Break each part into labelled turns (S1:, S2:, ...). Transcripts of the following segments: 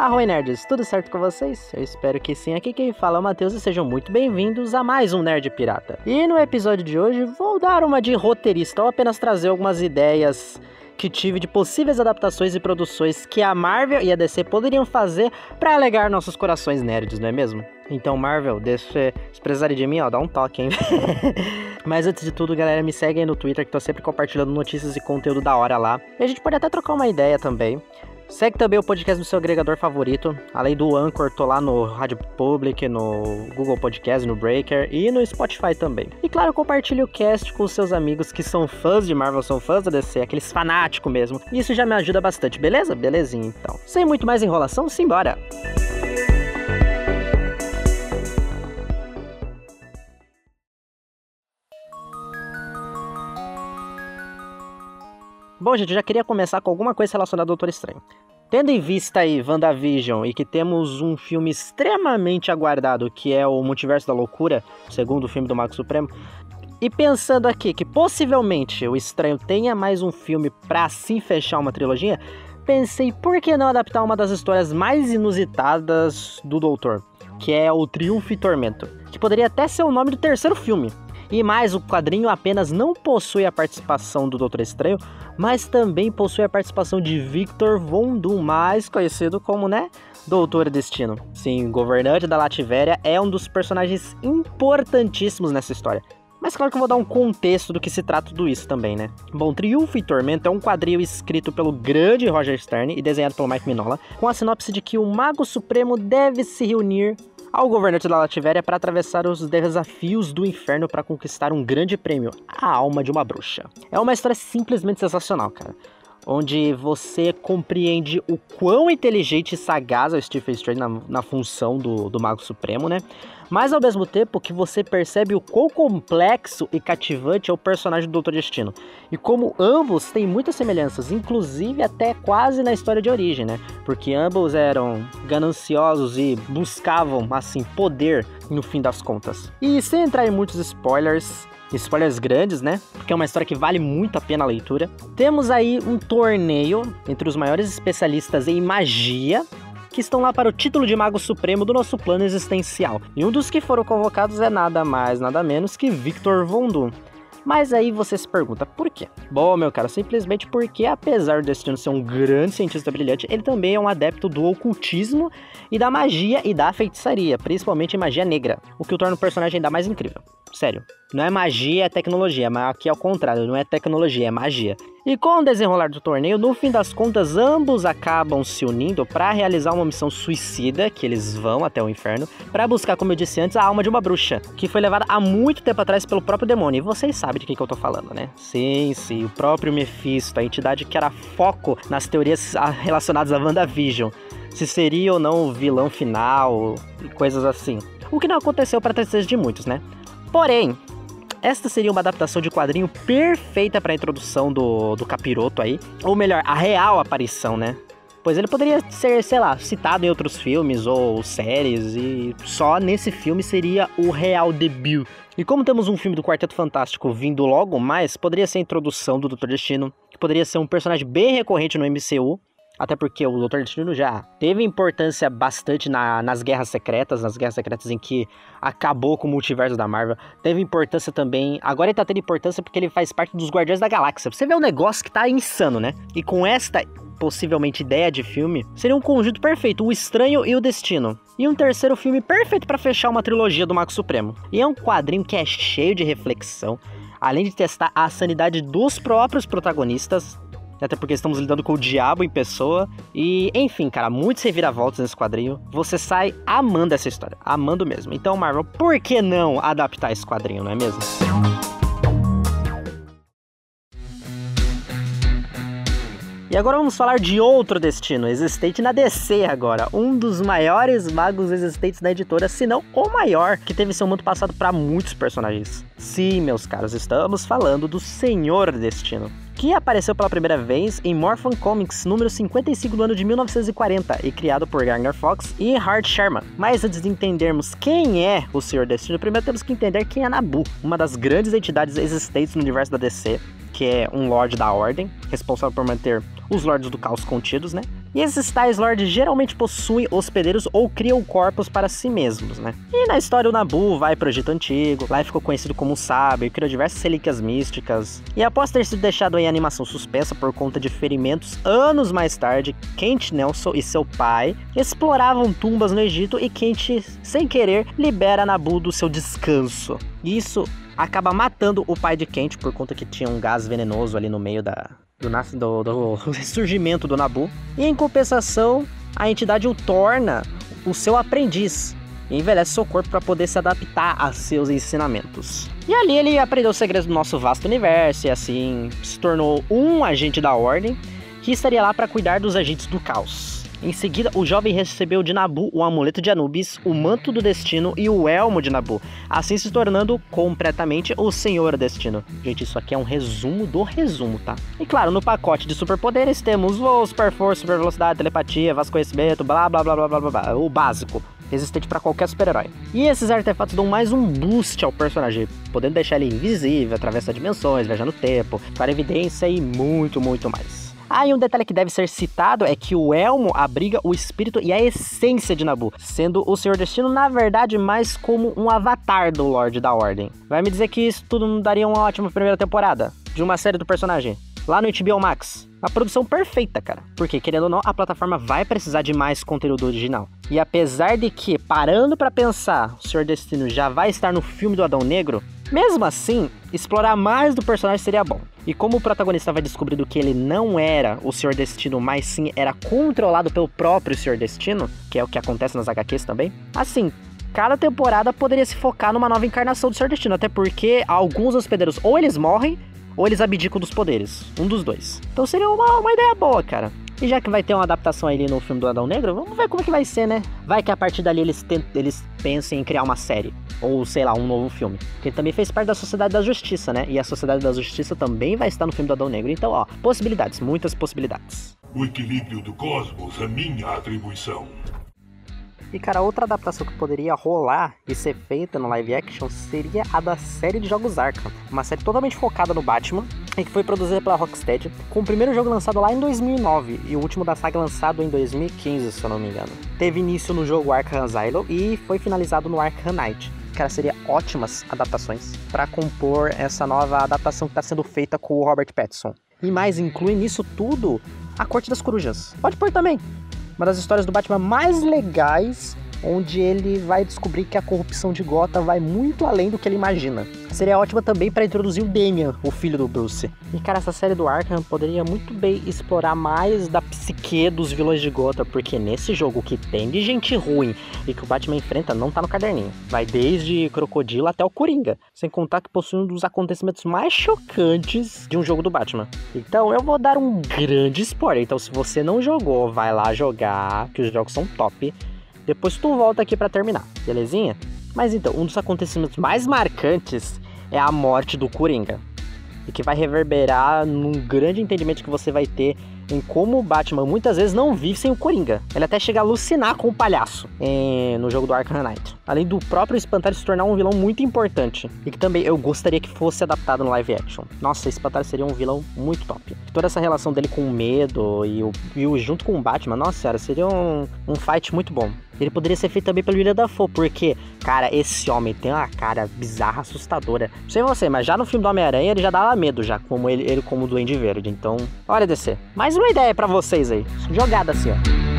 S1: Arroi Nerds, tudo certo com vocês? Eu espero que sim. Aqui quem fala é o Matheus e sejam muito bem-vindos a mais um Nerd Pirata. E no episódio de hoje vou dar uma de roteirista ou apenas trazer algumas ideias que tive de possíveis adaptações e produções que a Marvel e a DC poderiam fazer para alegar nossos corações nerds, não é mesmo? Então, Marvel, deixa, precisarem de mim, ó, dá um toque, hein? Mas antes de tudo, galera, me segue aí no Twitter que tô sempre compartilhando notícias e conteúdo da hora lá. E a gente pode até trocar uma ideia também. Segue também o podcast no seu agregador favorito. Além do Anchor, tô lá no Rádio Public, no Google Podcast, no Breaker e no Spotify também. E claro, compartilhe o cast com seus amigos que são fãs de Marvel, são fãs da DC, aqueles fanáticos mesmo. Isso já me ajuda bastante, beleza? Belezinha, então. Sem muito mais enrolação, simbora! Bom, gente, eu já queria começar com alguma coisa relacionada ao Doutor Estranho. Tendo em vista aí WandaVision e que temos um filme extremamente aguardado, que é o Multiverso da Loucura, segundo filme do Mago Supremo, e pensando aqui que possivelmente o Estranho tenha mais um filme para assim fechar uma trilogia, pensei por que não adaptar uma das histórias mais inusitadas do Doutor, que é o Triunfo e Tormento, que poderia até ser o nome do terceiro filme. E mais, o quadrinho apenas não possui a participação do Doutor Estranho, mas também possui a participação de Victor Von Doom, mais conhecido como, né, Doutor Destino. Sim, governante da Lativéria é um dos personagens importantíssimos nessa história. Mas claro que eu vou dar um contexto do que se trata tudo isso também, né? Bom, Triunfo e Tormento é um quadrinho escrito pelo grande Roger Stern e desenhado pelo Mike Minola, com a sinopse de que o Mago Supremo deve se reunir ao governante da Lativéria para atravessar os desafios do inferno para conquistar um grande prêmio, a alma de uma bruxa. É uma história simplesmente sensacional, cara. Onde você compreende o quão inteligente e sagaz é o Stephen Strange na, na função do, do Mago Supremo, né? mas ao mesmo tempo que você percebe o quão complexo e cativante é o personagem do Doutor Destino. E como ambos têm muitas semelhanças, inclusive até quase na história de origem, né? Porque ambos eram gananciosos e buscavam, assim, poder no fim das contas. E sem entrar em muitos spoilers, spoilers grandes, né? Porque é uma história que vale muito a pena a leitura. Temos aí um torneio entre os maiores especialistas em magia que estão lá para o título de Mago Supremo do nosso plano existencial. E um dos que foram convocados é nada mais, nada menos que Victor Von Doom. Mas aí você se pergunta, por quê? Bom, meu cara, simplesmente porque, apesar do Destino ser um grande cientista brilhante, ele também é um adepto do ocultismo e da magia e da feitiçaria, principalmente magia negra, o que o torna o personagem ainda mais incrível. Sério, não é magia, é tecnologia, mas aqui é o contrário, não é tecnologia, é magia. E com o desenrolar do torneio, no fim das contas, ambos acabam se unindo para realizar uma missão suicida, que eles vão até o inferno, para buscar, como eu disse antes, a alma de uma bruxa, que foi levada há muito tempo atrás pelo próprio demônio. E vocês sabem de quem que eu tô falando, né? Sim, sim, o próprio Mephisto, a entidade que era foco nas teorias relacionadas a WandaVision. Se seria ou não o vilão final e coisas assim. O que não aconteceu para tristeza de muitos, né? Porém, esta seria uma adaptação de quadrinho perfeita para a introdução do, do capiroto aí. Ou melhor, a real aparição, né? Pois ele poderia ser, sei lá, citado em outros filmes ou séries, e só nesse filme seria o real debut. E como temos um filme do Quarteto Fantástico vindo logo mais, poderia ser a introdução do Doutor Destino, que poderia ser um personagem bem recorrente no MCU, até porque o Doutor Destino já teve importância bastante na, nas Guerras Secretas, nas Guerras Secretas em que acabou com o multiverso da Marvel. Teve importância também. Agora ele tá tendo importância porque ele faz parte dos Guardiões da Galáxia. Você vê um negócio que tá insano, né? E com esta possivelmente ideia de filme, seria um conjunto perfeito, o Estranho e o Destino. E um terceiro filme perfeito para fechar uma trilogia do Mago Supremo. E é um quadrinho que é cheio de reflexão, além de testar a sanidade dos próprios protagonistas, até porque estamos lidando com o diabo em pessoa. E, enfim, cara, muitos reviravoltas nesse quadrinho. Você sai amando essa história, amando mesmo. Então, Marvel, por que não adaptar esse quadrinho, não é mesmo? E agora vamos falar de outro destino, existente na DC agora. Um dos maiores magos existentes na editora, se não o maior, que teve seu mundo passado para muitos personagens. Sim, meus caros, estamos falando do Senhor Destino que apareceu pela primeira vez em Morphin Comics número 55 do ano de 1940 e criado por Gardner Fox e Hart Sherman. Mas antes de entendermos quem é o Senhor Destino, primeiro temos que entender quem é Nabu, uma das grandes entidades existentes no universo da DC, que é um Lorde da Ordem, responsável por manter os Lordes do Caos contidos, né? E esses Tais Lords geralmente possuem hospedeiros ou criam corpos para si mesmos, né? E na história o Nabu vai pro Egito Antigo, lá ficou conhecido como sábio e criou diversas relíquias místicas. E após ter sido deixado em animação suspensa por conta de ferimentos, anos mais tarde, Kent Nelson e seu pai exploravam tumbas no Egito e Kent, sem querer, libera Nabu do seu descanso. Isso acaba matando o pai de Kent por conta que tinha um gás venenoso ali no meio da, do, do, do ressurgimento do Nabu. E em compensação, a entidade o torna o seu aprendiz e envelhece seu corpo para poder se adaptar a seus ensinamentos. E ali ele aprendeu os segredos do nosso vasto universo e assim se tornou um agente da ordem que estaria lá para cuidar dos agentes do caos. Em seguida, o jovem recebeu de Nabu o amuleto de Anubis, o manto do destino e o elmo de Nabu, assim se tornando completamente o Senhor Destino. Gente, isso aqui é um resumo do resumo, tá? E claro, no pacote de superpoderes temos voo, super força, super velocidade, telepatia, vasto conhecimento, blá blá blá blá blá blá, o básico resistente para qualquer super-herói. E esses artefatos dão mais um boost ao personagem, podendo deixar ele invisível, atravessar dimensões, viajar no tempo, para evidência e muito, muito mais. Ah, e um detalhe que deve ser citado é que o elmo abriga o espírito e a essência de Nabu, sendo o Senhor Destino, na verdade, mais como um avatar do Lorde da Ordem. Vai me dizer que isso tudo não daria uma ótima primeira temporada de uma série do personagem? Lá no HBO Max. A produção perfeita, cara. Porque, querendo ou não, a plataforma vai precisar de mais conteúdo original. E apesar de que, parando para pensar, o Senhor Destino já vai estar no filme do Adão Negro, mesmo assim, explorar mais do personagem seria bom. E como o protagonista vai descobrindo que ele não era o Senhor Destino, mas sim era controlado pelo próprio Senhor Destino, que é o que acontece nas HQs também, assim, cada temporada poderia se focar numa nova encarnação do Senhor Destino, até porque alguns hospedeiros ou eles morrem ou eles abdicam dos poderes, um dos dois. Então seria uma, uma ideia boa, cara. E já que vai ter uma adaptação ali no filme do Adão Negro, vamos ver como é que vai ser, né? Vai que a partir dali eles, eles pensem em criar uma série. Ou, sei lá, um novo filme. Que ele também fez parte da Sociedade da Justiça, né? E a Sociedade da Justiça também vai estar no filme do Adão Negro. Então, ó, possibilidades, muitas possibilidades.
S2: O equilíbrio do cosmos é minha atribuição.
S1: E cara, outra adaptação que poderia rolar e ser feita no live action seria a da série de jogos Arkham, uma série totalmente focada no Batman e que foi produzida pela Rocksteady, com o primeiro jogo lançado lá em 2009 e o último da saga lançado em 2015, se eu não me engano. Teve início no jogo Arkham Asylum e foi finalizado no Arkham Knight. Cara, seria ótimas adaptações para compor essa nova adaptação que está sendo feita com o Robert Pattinson. E mais inclui nisso tudo a Corte das Corujas. Pode pôr também uma das histórias do Batman mais legais onde ele vai descobrir que a corrupção de Gotham vai muito além do que ele imagina. Seria ótima também para introduzir o Damian, o filho do Bruce. E cara, essa série do Arkham poderia muito bem explorar mais da psique dos vilões de Gotham, porque nesse jogo que tem de gente ruim e que o Batman enfrenta não tá no caderninho. Vai desde Crocodilo até o Coringa, sem contar que possui um dos acontecimentos mais chocantes de um jogo do Batman. Então eu vou dar um grande spoiler. Então se você não jogou, vai lá jogar, que os jogos são top. Depois tu volta aqui para terminar, belezinha? Mas então, um dos acontecimentos mais marcantes é a morte do Coringa. E que vai reverberar num grande entendimento que você vai ter em como o Batman muitas vezes não vive sem o Coringa. Ele até chega a alucinar com o palhaço em, no jogo do Arkham Knight. Além do próprio Espantalho se tornar um vilão muito importante. E que também eu gostaria que fosse adaptado no live action. Nossa, Espantalho seria um vilão muito top. Toda essa relação dele com o medo e o, e o junto com o Batman, nossa senhora, seria um, um fight muito bom. Ele poderia ser feito também pelo William Dafoe, porque, cara, esse homem tem uma cara bizarra, assustadora. Não sei você, mas já no filme do Homem-Aranha ele já dava medo, já, como ele, ele como o Duende Verde. Então, olha descer. Mais uma ideia para vocês aí. Jogada assim, ó.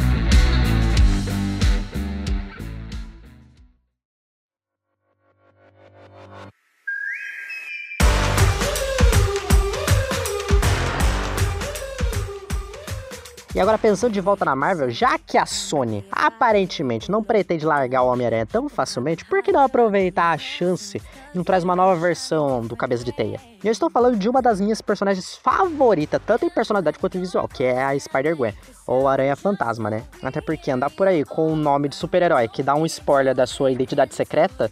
S1: E agora pensando de volta na Marvel, já que a Sony aparentemente não pretende largar o Homem-Aranha tão facilmente, por que não aproveitar a chance e não traz uma nova versão do Cabeça de Teia? E eu estou falando de uma das minhas personagens favoritas, tanto em personalidade quanto em visual, que é a Spider-Gwen, ou Aranha Fantasma, né? Até porque andar por aí com o nome de super-herói que dá um spoiler da sua identidade secreta,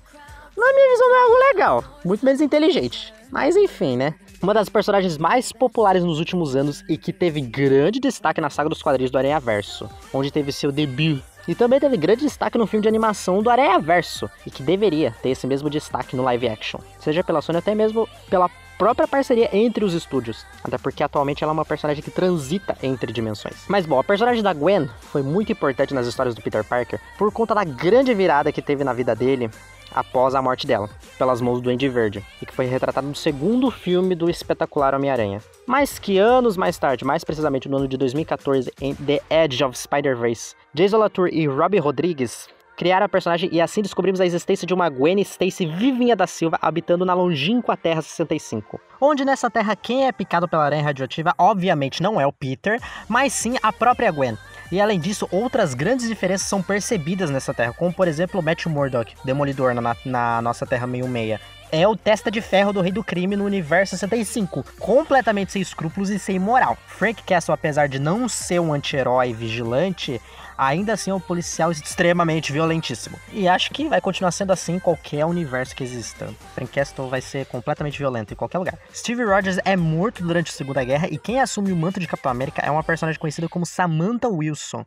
S1: na minha visão não é algo legal, muito menos inteligente. Mas enfim, né? Uma das personagens mais populares nos últimos anos e que teve grande destaque na saga dos quadrinhos do Aranha Verso, onde teve seu debut. E também teve grande destaque no filme de animação do Aranha Verso, e que deveria ter esse mesmo destaque no live action, seja pela Sony até mesmo pela própria parceria entre os estúdios. Até porque atualmente ela é uma personagem que transita entre dimensões. Mas bom, a personagem da Gwen foi muito importante nas histórias do Peter Parker por conta da grande virada que teve na vida dele após a morte dela, pelas mãos do Andy Verde, e que foi retratado no segundo filme do espetacular Homem-Aranha. Mas que anos mais tarde, mais precisamente no ano de 2014, em The Edge of Spider-Verse, Jason Latour e Robbie Rodrigues criaram a personagem e assim descobrimos a existência de uma Gwen Stacy vivinha da Silva habitando na longínqua Terra 65. Onde nessa terra quem é picado pela aranha radioativa obviamente não é o Peter, mas sim a própria Gwen. E além disso, outras grandes diferenças são percebidas nessa terra, como por exemplo o Matthew Murdock, Demolidor na, na nossa Terra 66. É o testa de ferro do rei do crime no universo 65, completamente sem escrúpulos e sem moral. Frank Castle, apesar de não ser um anti-herói vigilante, ainda assim é um policial extremamente violentíssimo. E acho que vai continuar sendo assim em qualquer universo que exista. Frank Castle vai ser completamente violento em qualquer lugar. Steve Rogers é morto durante a Segunda Guerra e quem assume o manto de Capitão América é uma personagem conhecida como Samantha Wilson.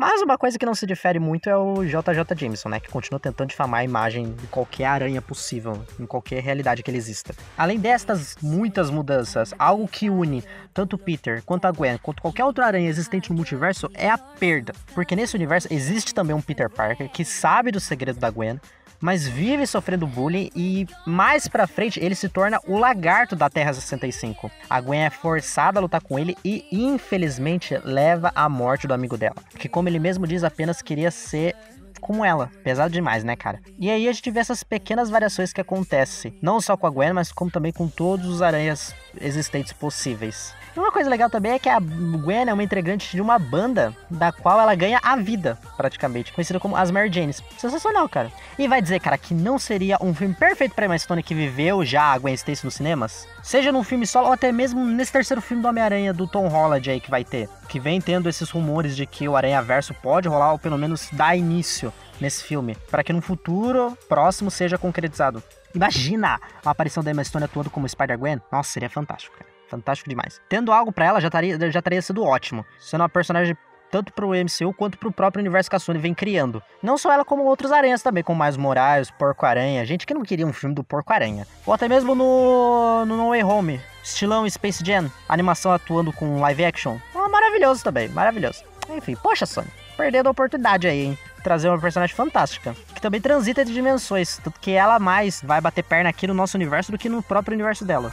S1: Mas uma coisa que não se difere muito é o JJ Jameson, né? Que continua tentando difamar a imagem de qualquer aranha possível, em qualquer realidade que ele exista. Além destas muitas mudanças, algo que une tanto Peter quanto a Gwen, quanto qualquer outra aranha existente no multiverso é a perda. Porque nesse universo existe também um Peter Parker que sabe do segredo da Gwen, mas vive sofrendo bullying e mais pra frente ele se torna o lagarto da Terra 65. A Gwen é forçada a lutar com ele e infelizmente leva à morte do amigo dela, que como ele mesmo diz apenas queria ser como ela. Pesado demais, né, cara? E aí a gente vê essas pequenas variações que acontecem, não só com a Gwen, mas como também com todos os aranhas existentes possíveis. Uma coisa legal também é que a Gwen é uma integrante de uma banda da qual ela ganha a vida, praticamente, conhecida como as Mary Janes. Sensacional, cara. E vai dizer, cara, que não seria um filme perfeito para Emma Stone que viveu já a Gwen Stacy nos cinemas? Seja num filme solo ou até mesmo nesse terceiro filme do Homem-Aranha do Tom Holland aí que vai ter. Que vem tendo esses rumores de que o Aranha Verso pode rolar ou pelo menos dar início nesse filme, para que no futuro próximo seja concretizado. Imagina a aparição da Emma Stone atuando como Spider-Gwen. Nossa, seria fantástico, cara. Fantástico demais. Tendo algo para ela já estaria já teria sido ótimo. Sendo uma personagem tanto pro MCU quanto pro próprio universo que a Sony vem criando. Não só ela, como outros aranhas também, como mais Moraes, Porco-Aranha. Gente que não queria um filme do Porco-Aranha. Ou até mesmo no, no No Way Home, estilão Space Jam, animação atuando com live action. Ah, maravilhoso também, maravilhoso. Enfim, poxa, Sony, perdendo a oportunidade aí, hein? Trazer uma personagem fantástica, que também transita entre dimensões, tanto que ela mais vai bater perna aqui no nosso universo do que no próprio universo dela.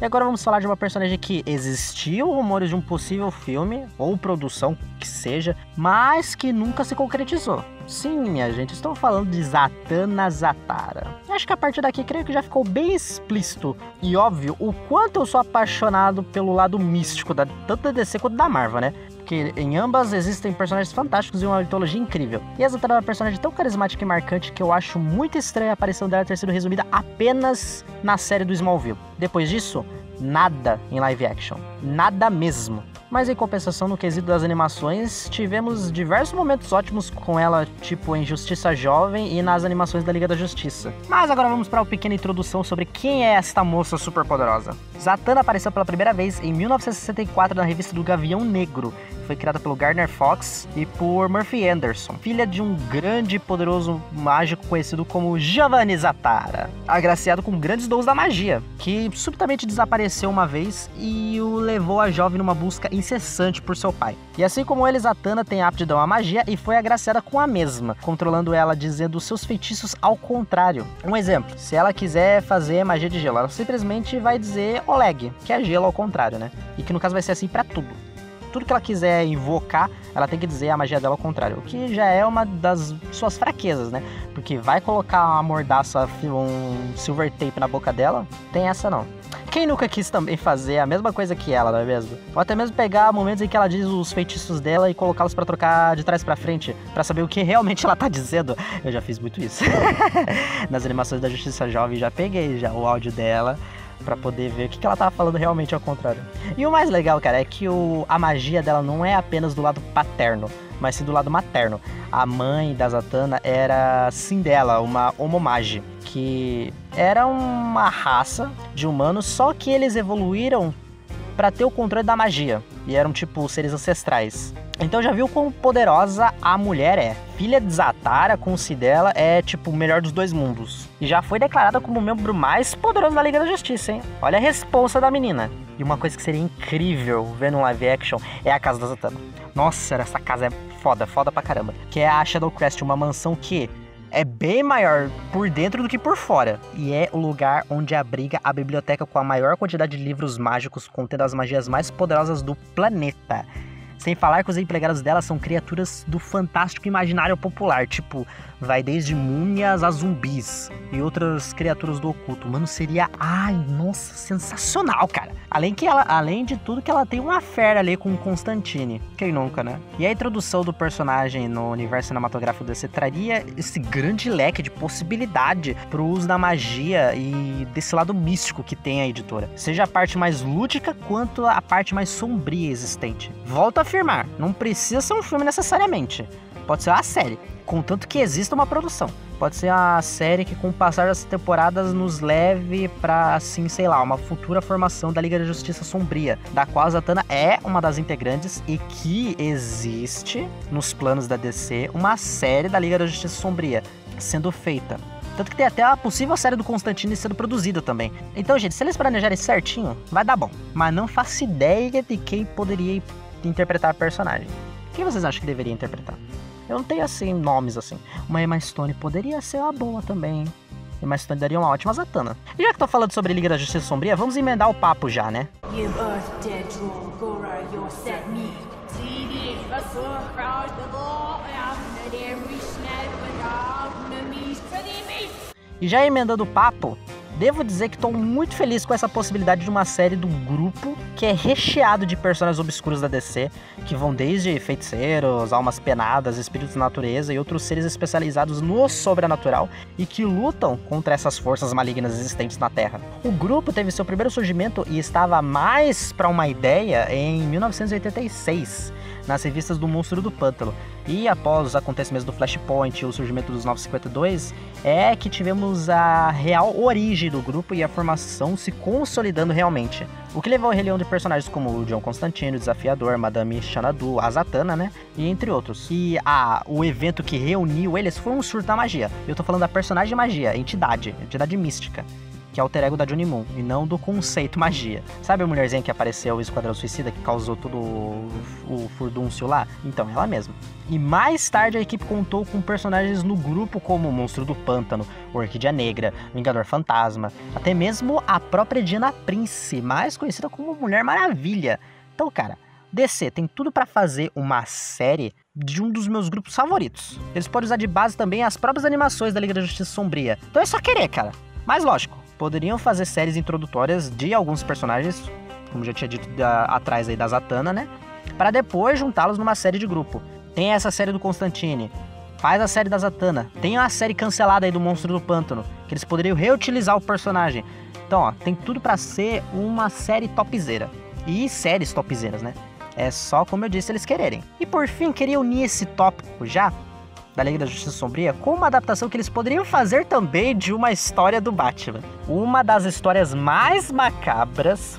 S1: E agora vamos falar de uma personagem que existiu rumores de um possível filme ou produção que seja, mas que nunca se concretizou. Sim, minha gente, estou falando de Zatanna Zatara. Acho que a partir daqui creio que já ficou bem explícito e óbvio o quanto eu sou apaixonado pelo lado místico da tanto da DC quanto da Marvel, né? Porque em ambas existem personagens fantásticos e uma mitologia incrível. E a Zatanna é uma personagem tão carismática e marcante que eu acho muito estranha a aparição dela ter sido resumida apenas na série do Smallville. Depois disso, nada em live action. Nada mesmo. Mas em compensação, no quesito das animações, tivemos diversos momentos ótimos com ela, tipo em Justiça Jovem e nas animações da Liga da Justiça. Mas agora vamos para uma pequena introdução sobre quem é esta moça super poderosa. Zatanna apareceu pela primeira vez em 1964 na revista do Gavião Negro, foi criada pelo Gardner Fox e por Murphy Anderson, filha de um grande e poderoso mágico conhecido como Giovanni Zatara, agraciado com grandes dons da magia, que subitamente desapareceu uma vez e o levou a jovem numa busca incessante por seu pai. E assim como ele, Zatanna tem aptidão à magia e foi agraciada com a mesma, controlando ela dizendo seus feitiços ao contrário. Um exemplo, se ela quiser fazer magia de gelo, ela simplesmente vai dizer Oleg, que é gelo ao contrário, né? E que no caso vai ser assim para tudo tudo que ela quiser invocar, ela tem que dizer a magia dela ao contrário. O que já é uma das suas fraquezas, né? Porque vai colocar uma mordaça, um silver tape na boca dela, tem essa não. Quem nunca quis também fazer a mesma coisa que ela, não é mesmo? Ou até mesmo pegar momentos em que ela diz os feitiços dela e colocá-los para trocar de trás para frente, para saber o que realmente ela tá dizendo. Eu já fiz muito isso. Nas animações da Justiça Jovem já peguei já o áudio dela para poder ver o que, que ela tava falando realmente ao contrário. E o mais legal, cara, é que o, a magia dela não é apenas do lado paterno, mas sim do lado materno. A mãe da Zatanna era Sindela, uma homomage, que era uma raça de humanos, só que eles evoluíram para ter o controle da magia. e eram tipo seres ancestrais. Então já viu quão poderosa a mulher é. Filha de Zatara, com o si dela, é tipo o melhor dos dois mundos. E já foi declarada como o membro mais poderoso da Liga da Justiça, hein? Olha a responsa da menina. E uma coisa que seria incrível vendo um live action é a casa da Zatanna. Nossa, essa casa é foda, foda pra caramba. Que é a Shadow Crest, uma mansão que é bem maior por dentro do que por fora. E é o lugar onde abriga a biblioteca com a maior quantidade de livros mágicos contendo as magias mais poderosas do planeta. Sem falar que os empregados dela são criaturas do fantástico imaginário popular, tipo vai desde múmias a zumbis e outras criaturas do oculto. Mano, seria, ai, nossa, sensacional, cara. Além que ela, além de tudo que ela tem uma fera ali com Constantine. Quem nunca, né? E a introdução do personagem no universo cinematográfico desse traria esse grande leque de possibilidade pro uso da magia e desse lado místico que tem a editora. Seja a parte mais lúdica quanto a parte mais sombria existente. Volto a afirmar, não precisa ser um filme necessariamente. Pode ser uma série contanto que exista uma produção. Pode ser a série que, com o passar das temporadas, nos leve para, assim, sei lá, uma futura formação da Liga da Justiça Sombria, da qual a Zatanna é uma das integrantes e que existe nos planos da DC uma série da Liga da Justiça Sombria sendo feita. Tanto que tem até a possível série do Constantine sendo produzida também. Então, gente, se eles planejarem certinho, vai dar bom. Mas não faço ideia de quem poderia interpretar a personagem. Quem vocês acham que deveria interpretar? Eu não tenho assim nomes assim. Uma Emma Stone poderia ser uma boa também. Emma Stone daria uma ótima Zatanna. E já que tô falando sobre Liga da Justiça Sombria, vamos emendar o papo já, né? E já emendando o papo, Devo dizer que estou muito feliz com essa possibilidade de uma série do grupo que é recheado de personagens obscuros da DC, que vão desde feiticeiros, almas penadas, espíritos da natureza e outros seres especializados no sobrenatural e que lutam contra essas forças malignas existentes na Terra. O grupo teve seu primeiro surgimento e estava mais para uma ideia em 1986 nas revistas do Monstro do Pântano. E após os acontecimentos do Flashpoint e o surgimento dos 952, é que tivemos a real origem do grupo e a formação se consolidando realmente. O que levou ao reunião de personagens como o John Constantino, Desafiador, Madame Xanadu, a Zatanna, né? E entre outros. E a, o evento que reuniu eles foi um surto da magia. Eu tô falando da personagem magia, entidade, entidade mística que é alter ego da Johnny Moon, e não do conceito magia. Sabe a mulherzinha que apareceu no Esquadrão Suicida, que causou todo o, o furdúncio lá? Então, ela mesma. E mais tarde a equipe contou com personagens no grupo como o Monstro do Pântano, Orquídea Negra, Vingador Fantasma, até mesmo a própria Diana Prince, mais conhecida como Mulher Maravilha. Então, cara, DC tem tudo para fazer uma série de um dos meus grupos favoritos. Eles podem usar de base também as próprias animações da Liga da Justiça Sombria. Então é só querer, cara. Mas lógico, poderiam fazer séries introdutórias de alguns personagens, como já tinha dito da, atrás aí da Zatanna, né? Para depois juntá-los numa série de grupo. Tem essa série do Constantine, faz a série da Zatanna, tem a série cancelada aí do Monstro do Pântano, que eles poderiam reutilizar o personagem. Então, ó, tem tudo para ser uma série topzera. E séries topzeiras, né? É só como eu disse eles quererem. E por fim, queria unir esse tópico já da Liga da Justiça Sombria com uma adaptação que eles poderiam fazer também de uma história do Batman. Uma das histórias mais macabras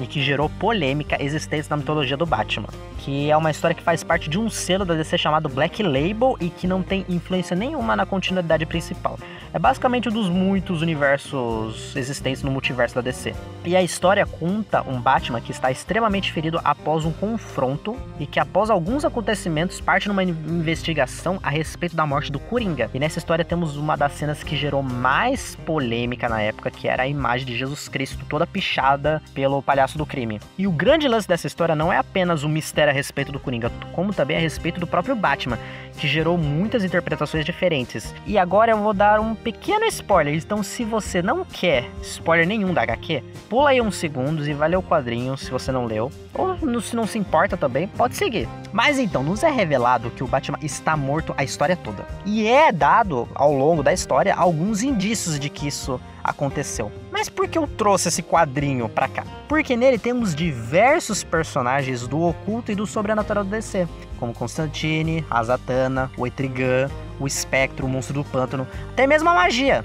S1: e que gerou polêmica existente na mitologia do Batman, que é uma história que faz parte de um selo da DC chamado Black Label e que não tem influência nenhuma na continuidade principal. É basicamente um dos muitos universos existentes no multiverso da DC. E a história conta um Batman que está extremamente ferido após um confronto e que após alguns acontecimentos parte numa investigação a respeito da morte do Coringa. E nessa história temos uma das cenas que gerou mais polêmica na época, que era a imagem de Jesus Cristo toda pichada pelo palhaço palhaço do crime. E o grande lance dessa história não é apenas o mistério a respeito do Coringa, como também a respeito do próprio Batman, que gerou muitas interpretações diferentes. E agora eu vou dar um pequeno spoiler, então se você não quer spoiler nenhum da HQ, pula aí uns segundos e vai ler o quadrinho se você não leu. Ou se não se importa também, pode seguir. Mas então, nos é revelado que o Batman está morto a história toda. E é dado ao longo da história alguns indícios de que isso aconteceu. Mas por que eu trouxe esse quadrinho pra cá? Porque nele temos diversos personagens do oculto e do sobrenatural do DC, como Constantine, a Zatanna, o Etrigan, o Espectro, o Monstro do Pântano, até mesmo a magia.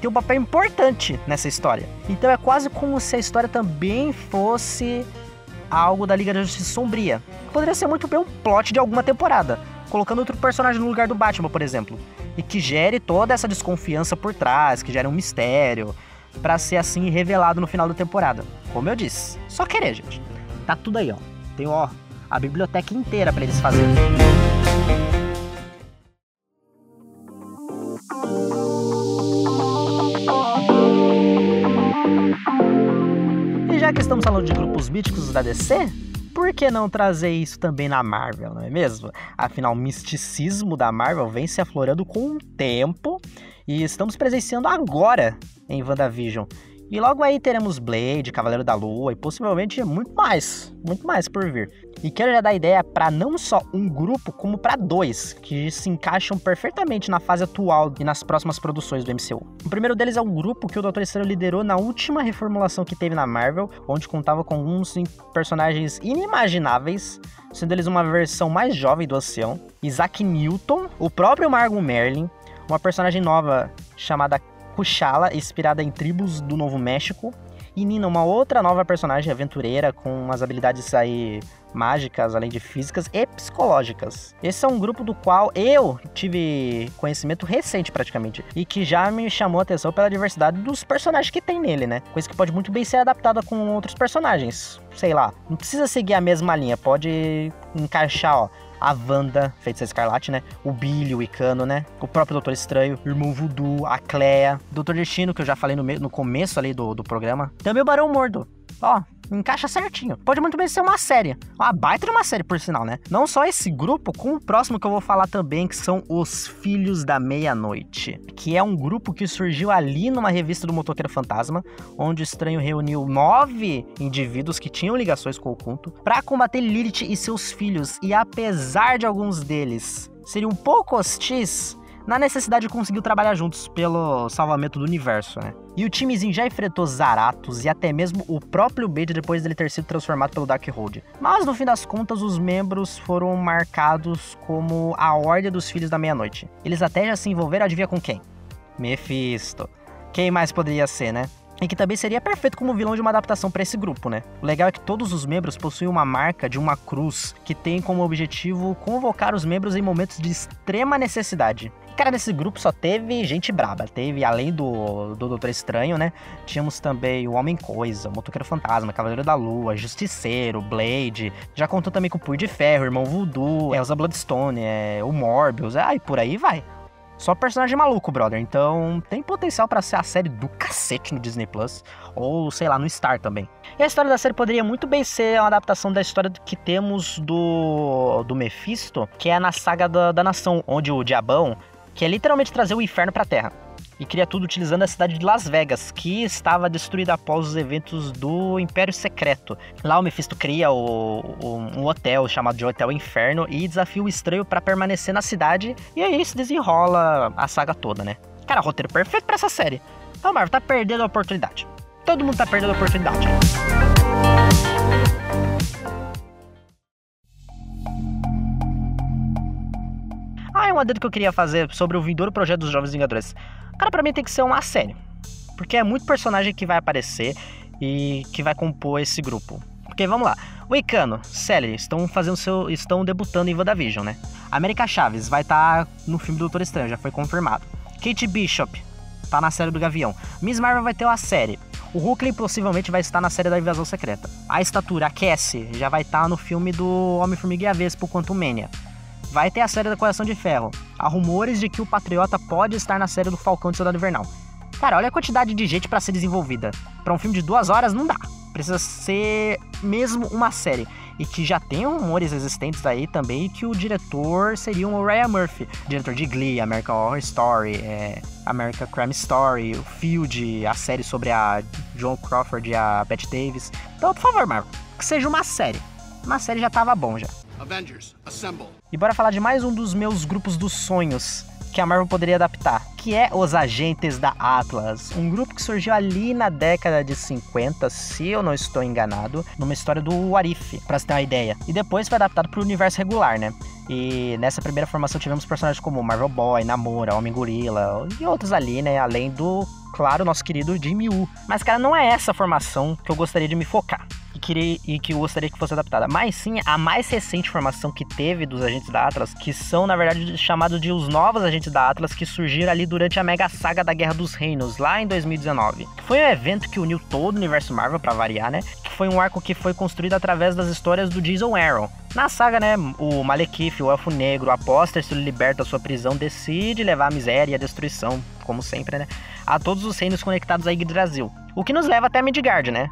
S1: Tem um papel importante nessa história. Então é quase como se a história também fosse algo da Liga da Justiça Sombria. Poderia ser muito bem um plot de alguma temporada, colocando outro personagem no lugar do Batman, por exemplo, e que gere toda essa desconfiança por trás, que gere um mistério, para ser assim revelado no final da temporada. Como eu disse, só querer, gente. Tá tudo aí, ó. Tem ó a biblioteca inteira para eles fazerem. E já que estamos falando de grupos míticos da DC, por que não trazer isso também na Marvel, não é mesmo? Afinal, o misticismo da Marvel vem se aflorando com o tempo e estamos presenciando agora em WandaVision. E logo aí teremos Blade, Cavaleiro da Lua e possivelmente muito mais, muito mais por vir. E quero já dar ideia para não só um grupo, como para dois, que se encaixam perfeitamente na fase atual e nas próximas produções do MCU. O primeiro deles é um grupo que o Doutor Estranho liderou na última reformulação que teve na Marvel, onde contava com alguns personagens inimagináveis, sendo eles uma versão mais jovem do Ancião, Isaac Newton, o próprio Margot Merlin, uma personagem nova chamada Kuchala, inspirada em tribos do Novo México, e Nina, uma outra nova personagem aventureira com umas habilidades aí mágicas, além de físicas e psicológicas. Esse é um grupo do qual eu tive conhecimento recente praticamente e que já me chamou a atenção pela diversidade dos personagens que tem nele, né? Coisa que pode muito bem ser adaptada com outros personagens. Sei lá, não precisa seguir a mesma linha, pode encaixar, ó, a Wanda, Feiticeira Escarlate, né? O Billy, o Icano, né? O próprio Doutor Estranho, o Irmão Voodoo, a Clea, Doutor Destino, que eu já falei no, no começo ali do, do programa. Também o Barão Mordo. Ó, encaixa certinho. Pode muito bem ser uma série. Uma baita de uma série, por sinal, né? Não só esse grupo, com o próximo que eu vou falar também, que são os Filhos da Meia-Noite. Que é um grupo que surgiu ali numa revista do Motoqueiro Fantasma, onde o Estranho reuniu nove indivíduos que tinham ligações com o culto para combater Lilith e seus filhos. E apesar de alguns deles serem um pouco hostis, na necessidade conseguiu trabalhar juntos pelo salvamento do universo, né? E o timezinho já enfrentou Zaratos e até mesmo o próprio Bade depois dele ter sido transformado pelo Darkhold. Mas no fim das contas, os membros foram marcados como a Ordem dos Filhos da Meia-Noite. Eles até já se envolveram, adivinha com quem? Mephisto. Quem mais poderia ser, né? e que também seria perfeito como vilão de uma adaptação para esse grupo, né? O legal é que todos os membros possuem uma marca de uma cruz que tem como objetivo convocar os membros em momentos de extrema necessidade. Cara, nesse grupo só teve gente braba. Teve, além do, do Doutor Estranho, né? Tínhamos também o Homem-Coisa, o Motoqueiro Fantasma, Cavaleiro da Lua, Justiceiro, Blade. Já contou também com o Punho de Ferro, Irmão Voodoo, Elsa Bloodstone, é, o Morbius, é, e por aí vai. Só personagem maluco, brother. Então tem potencial para ser a série do cacete no Disney Plus. Ou, sei lá, no Star também. E a história da série poderia muito bem ser uma adaptação da história que temos do, do Mephisto, que é na saga da, da nação, onde o Diabão, que é literalmente trazer o inferno pra Terra e cria tudo utilizando a cidade de Las Vegas, que estava destruída após os eventos do Império Secreto. Lá o Mephisto cria o, o, um hotel chamado de Hotel Inferno e desafia o estranho para permanecer na cidade, e aí se desenrola a saga toda, né? Cara, roteiro perfeito para essa série. Então, Marvel tá perdendo a oportunidade. Todo mundo tá perdendo a oportunidade. Ah, é um adendo que eu queria fazer sobre o vindouro projeto dos Jovens Vingadores. Cara, pra mim tem que ser uma série. Porque é muito personagem que vai aparecer e que vai compor esse grupo. Porque vamos lá. O Icano, Celery estão fazendo seu. estão debutando em WandaVision, né? América Chaves vai estar tá no filme do Doutor Estranho, já foi confirmado. Kate Bishop tá na série do Gavião. Miss Marvel vai ter uma série. O Hulkling possivelmente vai estar na série da Invasão Secreta. A estatura, a Cassie, já vai estar tá no filme do Homem-Formiga e a Vespa, Mania vai ter a série da Coração de Ferro. Há rumores de que o Patriota pode estar na série do Falcão de Soldado Invernal. Cara, olha a quantidade de gente para ser desenvolvida. Para um filme de duas horas, não dá. Precisa ser mesmo uma série. E que já tem rumores existentes aí também que o diretor seria o Ryan Murphy, diretor de Glee, American Horror Story, é, American Crime Story, o Field, a série sobre a John Crawford e a Bette Davis. Então, por favor, Marvel, que seja uma série. Uma série já tava bom já. Avengers, assemble. E bora falar de mais um dos meus grupos dos sonhos que a Marvel poderia adaptar, que é os Agentes da Atlas, um grupo que surgiu ali na década de 50, se eu não estou enganado, numa história do Arif, para você ter uma ideia. E depois foi adaptado para o universo regular, né? E nessa primeira formação tivemos personagens como Marvel Boy, Namora, Homem Gorila e outros ali, né? Além do, claro, nosso querido Jimmy Woo. Mas, cara, não é essa formação que eu gostaria de me focar queria e que gostaria que fosse adaptada, mas sim a mais recente formação que teve dos agentes da Atlas, que são na verdade chamados de os novos agentes da Atlas que surgiram ali durante a mega saga da Guerra dos Reinos lá em 2019. Foi um evento que uniu todo o universo Marvel para variar, né? Que foi um arco que foi construído através das histórias do Jason Aaron. Na saga, né, o Malekith, o Elfo Negro, após ter sido liberto da sua prisão, decide levar a miséria e a destruição, como sempre, né, a todos os reinos conectados a Yggdrasil. O que nos leva até Midgard, né?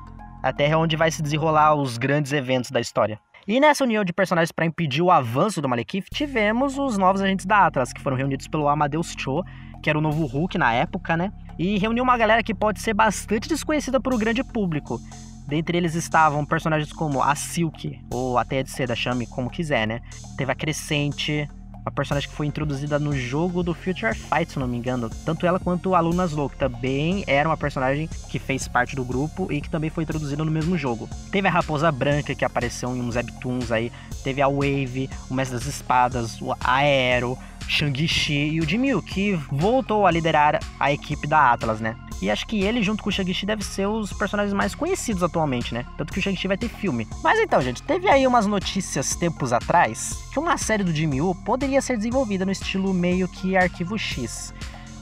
S1: A Terra é onde vai se desenrolar os grandes eventos da história. E nessa união de personagens para impedir o avanço do Malekith, tivemos os novos agentes da Atlas, que foram reunidos pelo Amadeus Cho, que era o novo Hulk na época, né? E reuniu uma galera que pode ser bastante desconhecida para o grande público. Dentre eles estavam personagens como a Silk, ou a Teia de Seda, chame como quiser, né? Teve a Crescente, uma personagem que foi introduzida no jogo do Future Fight, se não me engano. Tanto ela quanto a Luna Slow, que também era uma personagem que fez parte do grupo e que também foi introduzida no mesmo jogo. Teve a Raposa Branca, que apareceu em uns webtoons aí. Teve a Wave, o Mestre das Espadas, o Aero, Shang-Chi e o Jimmy, que voltou a liderar a equipe da Atlas, né? E acho que ele, junto com o Shang-Chi, deve ser os personagens mais conhecidos atualmente, né? Tanto que o Shang-Chi vai ter filme. Mas então, gente, teve aí umas notícias tempos atrás que uma série do Jimmy Woo poderia ser desenvolvida no estilo meio que Arquivo X,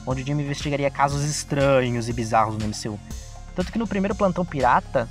S1: onde o Jimmy investigaria casos estranhos e bizarros no MCU. Tanto que no primeiro Plantão Pirata,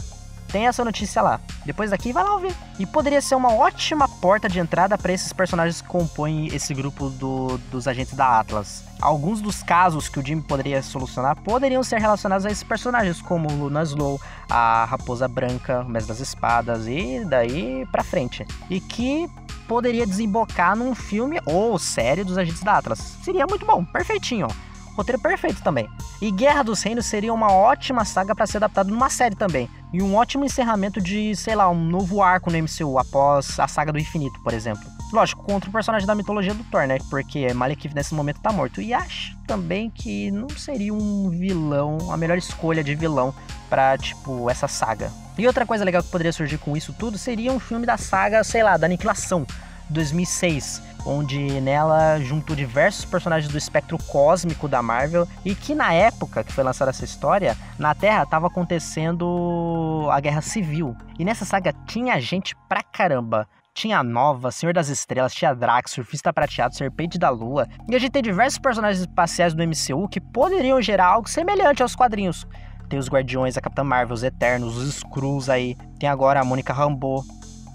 S1: tem essa notícia lá. Depois daqui, vai lá ouvir. E poderia ser uma ótima porta de entrada para esses personagens que compõem esse grupo do, dos agentes da Atlas. Alguns dos casos que o Jimmy poderia solucionar poderiam ser relacionados a esses personagens, como Luna Slow, a Raposa Branca, o Mestre das Espadas e daí pra frente. E que poderia desembocar num filme ou série dos agentes da Atlas. Seria muito bom, perfeitinho. Roteiro perfeito também. E Guerra dos Reinos seria uma ótima saga para ser adaptada numa série também. E um ótimo encerramento de, sei lá, um novo arco no MCU após a saga do infinito, por exemplo. Lógico, contra o personagem da mitologia do Thor, né? Porque Malekith nesse momento tá morto. E acho também que não seria um vilão, a melhor escolha de vilão para tipo, essa saga. E outra coisa legal que poderia surgir com isso tudo seria um filme da saga, sei lá, da Aniquilação, 2006 onde nela juntou diversos personagens do espectro cósmico da Marvel e que na época que foi lançada essa história, na Terra estava acontecendo a Guerra Civil. E nessa saga tinha gente pra caramba. Tinha Nova, Senhor das Estrelas, tinha Drax, Surfista Prateado, Serpente da Lua. E a gente tem diversos personagens espaciais do MCU que poderiam gerar algo semelhante aos quadrinhos. Tem os Guardiões, a Capitã Marvel, os Eternos, os Skrulls aí. Tem agora a Mônica Rambeau.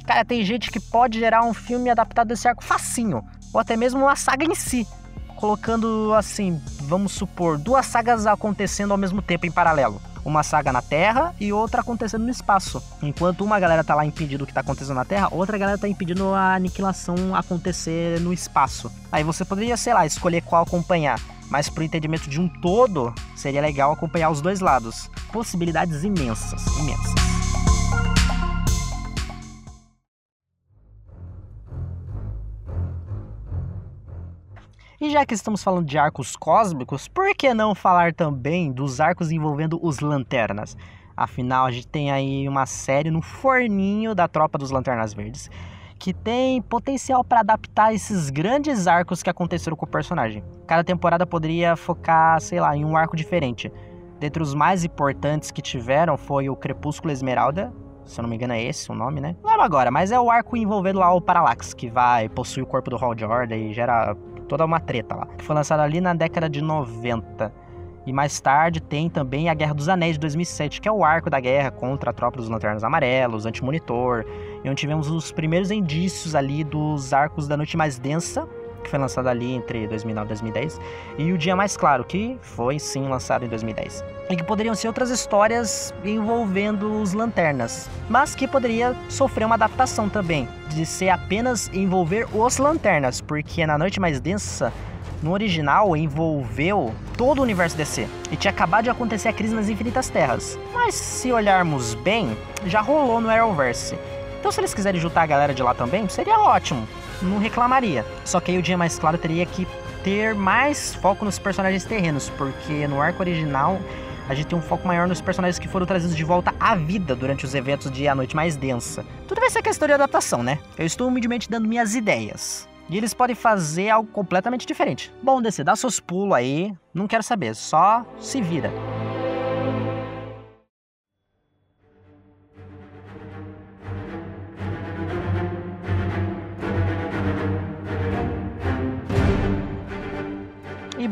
S1: Cara, tem gente que pode gerar um filme adaptado desse arco facinho, ou até mesmo uma saga em si, colocando assim, vamos supor, duas sagas acontecendo ao mesmo tempo em paralelo. Uma saga na Terra e outra acontecendo no espaço. Enquanto uma galera tá lá impedindo o que tá acontecendo na Terra, outra galera tá impedindo a aniquilação acontecer no espaço. Aí você poderia, sei lá, escolher qual acompanhar. Mas pro entendimento de um todo, seria legal acompanhar os dois lados. Possibilidades imensas, imensas. Já que estamos falando de arcos cósmicos, por que não falar também dos arcos envolvendo os Lanternas? Afinal, a gente tem aí uma série no forninho da Tropa dos Lanternas Verdes que tem potencial para adaptar esses grandes arcos que aconteceram com o personagem. Cada temporada poderia focar, sei lá, em um arco diferente. Dentre os mais importantes que tiveram foi o Crepúsculo Esmeralda, se eu não me engano é esse o nome, né? Não lembro agora, mas é o arco envolvendo lá o Parallax, que vai possuir o corpo do Hal Jordan e gera toda uma treta lá. Foi lançado ali na década de 90. E mais tarde tem também a Guerra dos Anéis de 2007, que é o arco da guerra contra a tropa dos Lanternas Amarelos, Anti-Monitor, e onde tivemos os primeiros indícios ali dos arcos da Noite Mais Densa, que foi lançado ali entre 2009 e 2010, e o Dia Mais Claro, que foi sim lançado em 2010. E que poderiam ser outras histórias envolvendo os lanternas, mas que poderia sofrer uma adaptação também, de ser apenas envolver os lanternas, porque na Noite Mais Densa no original envolveu todo o universo DC e tinha acabado de acontecer a crise nas Infinitas Terras. Mas se olharmos bem, já rolou no Arrowverse. Então se eles quiserem juntar a galera de lá também, seria ótimo não reclamaria. Só que aí o Dia Mais Claro teria que ter mais foco nos personagens terrenos, porque no arco original a gente tem um foco maior nos personagens que foram trazidos de volta à vida durante os eventos de A Noite Mais Densa. Tudo vai ser questão de adaptação, né? Eu estou humildemente dando minhas ideias. E eles podem fazer algo completamente diferente. Bom, DC, dá seus pulos aí. Não quero saber, só se vira.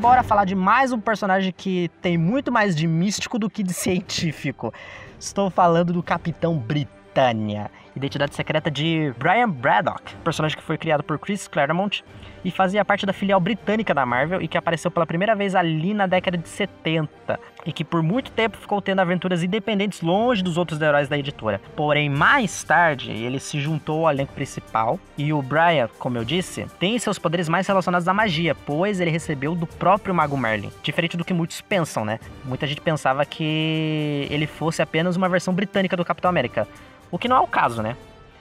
S1: Bora falar de mais um personagem que tem muito mais de místico do que de científico. Estou falando do Capitão Britânia, identidade secreta de Brian Braddock, personagem que foi criado por Chris Claremont e fazia parte da filial britânica da Marvel e que apareceu pela primeira vez ali na década de 70 e que por muito tempo ficou tendo aventuras independentes longe dos outros heróis da editora. Porém, mais tarde, ele se juntou ao elenco principal e o Brian, como eu disse, tem seus poderes mais relacionados à magia, pois ele recebeu do próprio Mago Merlin, diferente do que muitos pensam, né? Muita gente pensava que ele fosse apenas uma versão britânica do Capitão América, o que não é o caso, né?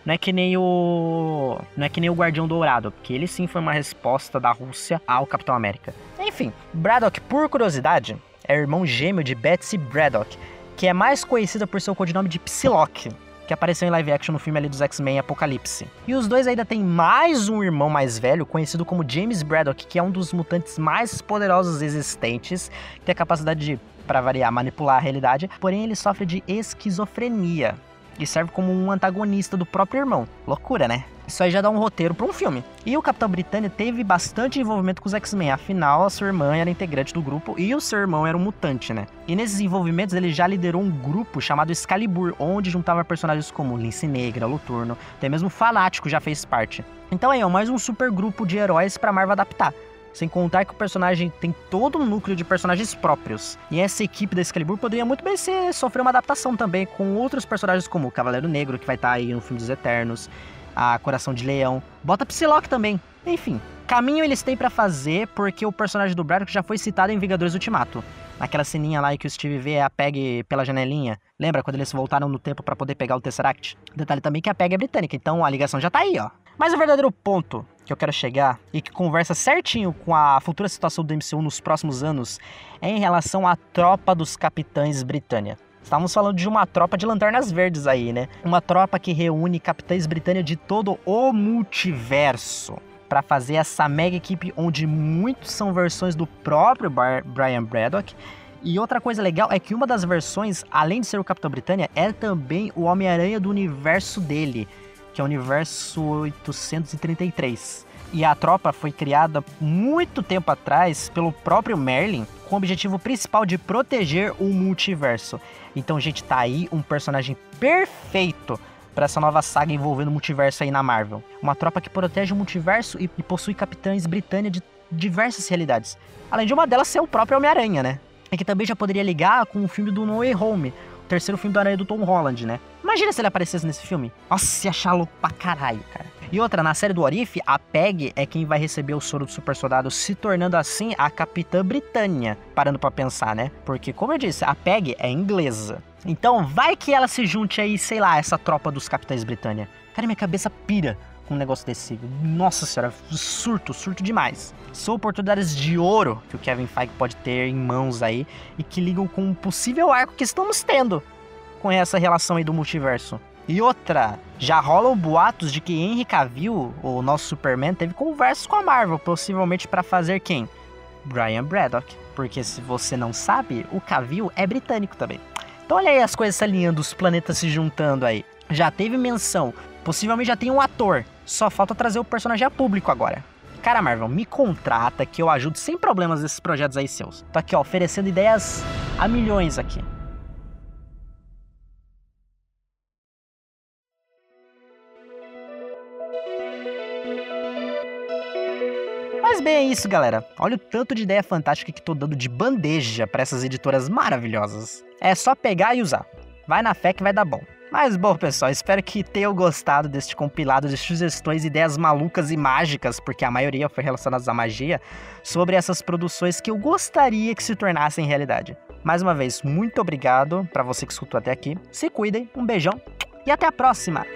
S1: Não é que nem o. Não é que nem o Guardião Dourado, porque ele sim foi uma resposta da Rússia ao Capitão América. Enfim, Braddock, por curiosidade, é irmão gêmeo de Betsy Braddock, que é mais conhecida por seu codinome de Psylocke, que apareceu em live action no filme ali dos X-Men Apocalipse. E os dois ainda têm mais um irmão mais velho, conhecido como James Braddock, que é um dos mutantes mais poderosos existentes, que tem a capacidade de, para variar, manipular a realidade, porém ele sofre de esquizofrenia e serve como um antagonista do próprio irmão. Loucura, né? Isso aí já dá um roteiro para um filme. E o Capitão Britânia teve bastante envolvimento com os X-Men, afinal a sua irmã era integrante do grupo e o seu irmão era um mutante, né? E nesses envolvimentos ele já liderou um grupo chamado Excalibur, onde juntava personagens como Lince Negra, Luturno, até mesmo Fanático já fez parte. Então aí, é mais um super grupo de heróis para Marvel adaptar. Sem contar que o personagem tem todo um núcleo de personagens próprios. E essa equipe da Excalibur poderia muito bem ser, sofrer uma adaptação também com outros personagens como o Cavaleiro Negro, que vai estar tá aí no filme dos Eternos, a Coração de Leão, bota Psylocke também. Enfim, caminho eles têm para fazer porque o personagem do Braddock já foi citado em Vingadores Ultimato. Naquela ceninha lá que o Steve vê a Peg pela janelinha. Lembra quando eles voltaram no tempo para poder pegar o Tesseract? Detalhe também que a Peg é britânica, então a ligação já tá aí, ó. Mas o verdadeiro ponto que eu quero chegar e que conversa certinho com a futura situação do MCU nos próximos anos é em relação à tropa dos capitães Britânia. Estamos falando de uma tropa de lanternas verdes aí, né? Uma tropa que reúne capitães Britânia de todo o multiverso para fazer essa mega equipe onde muitos são versões do próprio Brian Braddock. E outra coisa legal é que uma das versões, além de ser o Capitão Britânia, é também o Homem-Aranha do universo dele que é o universo 833. E a tropa foi criada muito tempo atrás pelo próprio Merlin com o objetivo principal de proteger o multiverso. Então, gente, tá aí um personagem perfeito para essa nova saga envolvendo o multiverso aí na Marvel. Uma tropa que protege o multiverso e, possui capitães britânia de diversas realidades. Além de uma delas ser o próprio Homem-Aranha, né? E que também já poderia ligar com o filme do No Way Home, terceiro filme do Aranha do Tom Holland, né? Imagina se ele aparecesse nesse filme. Nossa, ia achar louco pra caralho, cara. E outra, na série do Orif, a Peg é quem vai receber o soro do super soldado, se tornando assim a Capitã Britânia. Parando para pensar, né? Porque, como eu disse, a Peg é inglesa. Então, vai que ela se junte aí, sei lá, essa tropa dos Capitães Britânia. Cara, minha cabeça pira com um negócio desse. Nossa senhora, surto, surto demais. São oportunidades de ouro que o Kevin Feige pode ter em mãos aí e que ligam com um possível arco que estamos tendo com essa relação aí do multiverso. E outra, já rolam boatos de que Henry Cavill, o nosso Superman, teve conversas com a Marvel, possivelmente para fazer quem? Brian Braddock. Porque se você não sabe, o Cavill é britânico também. Então olha aí as coisas se alinhando, os planetas se juntando aí. Já teve menção, possivelmente já tem um ator. Só falta trazer o personagem a público agora. Cara, Marvel, me contrata que eu ajudo sem problemas nesses projetos aí seus. Tô aqui, ó, oferecendo ideias a milhões aqui. Mas bem, é isso, galera. Olha o tanto de ideia fantástica que tô dando de bandeja para essas editoras maravilhosas. É só pegar e usar. Vai na fé que vai dar bom. Mas bom, pessoal, espero que tenham gostado deste compilado de sugestões, ideias malucas e mágicas, porque a maioria foi relacionada à magia, sobre essas produções que eu gostaria que se tornassem realidade. Mais uma vez, muito obrigado para você que escutou até aqui. Se cuidem, um beijão e até a próxima!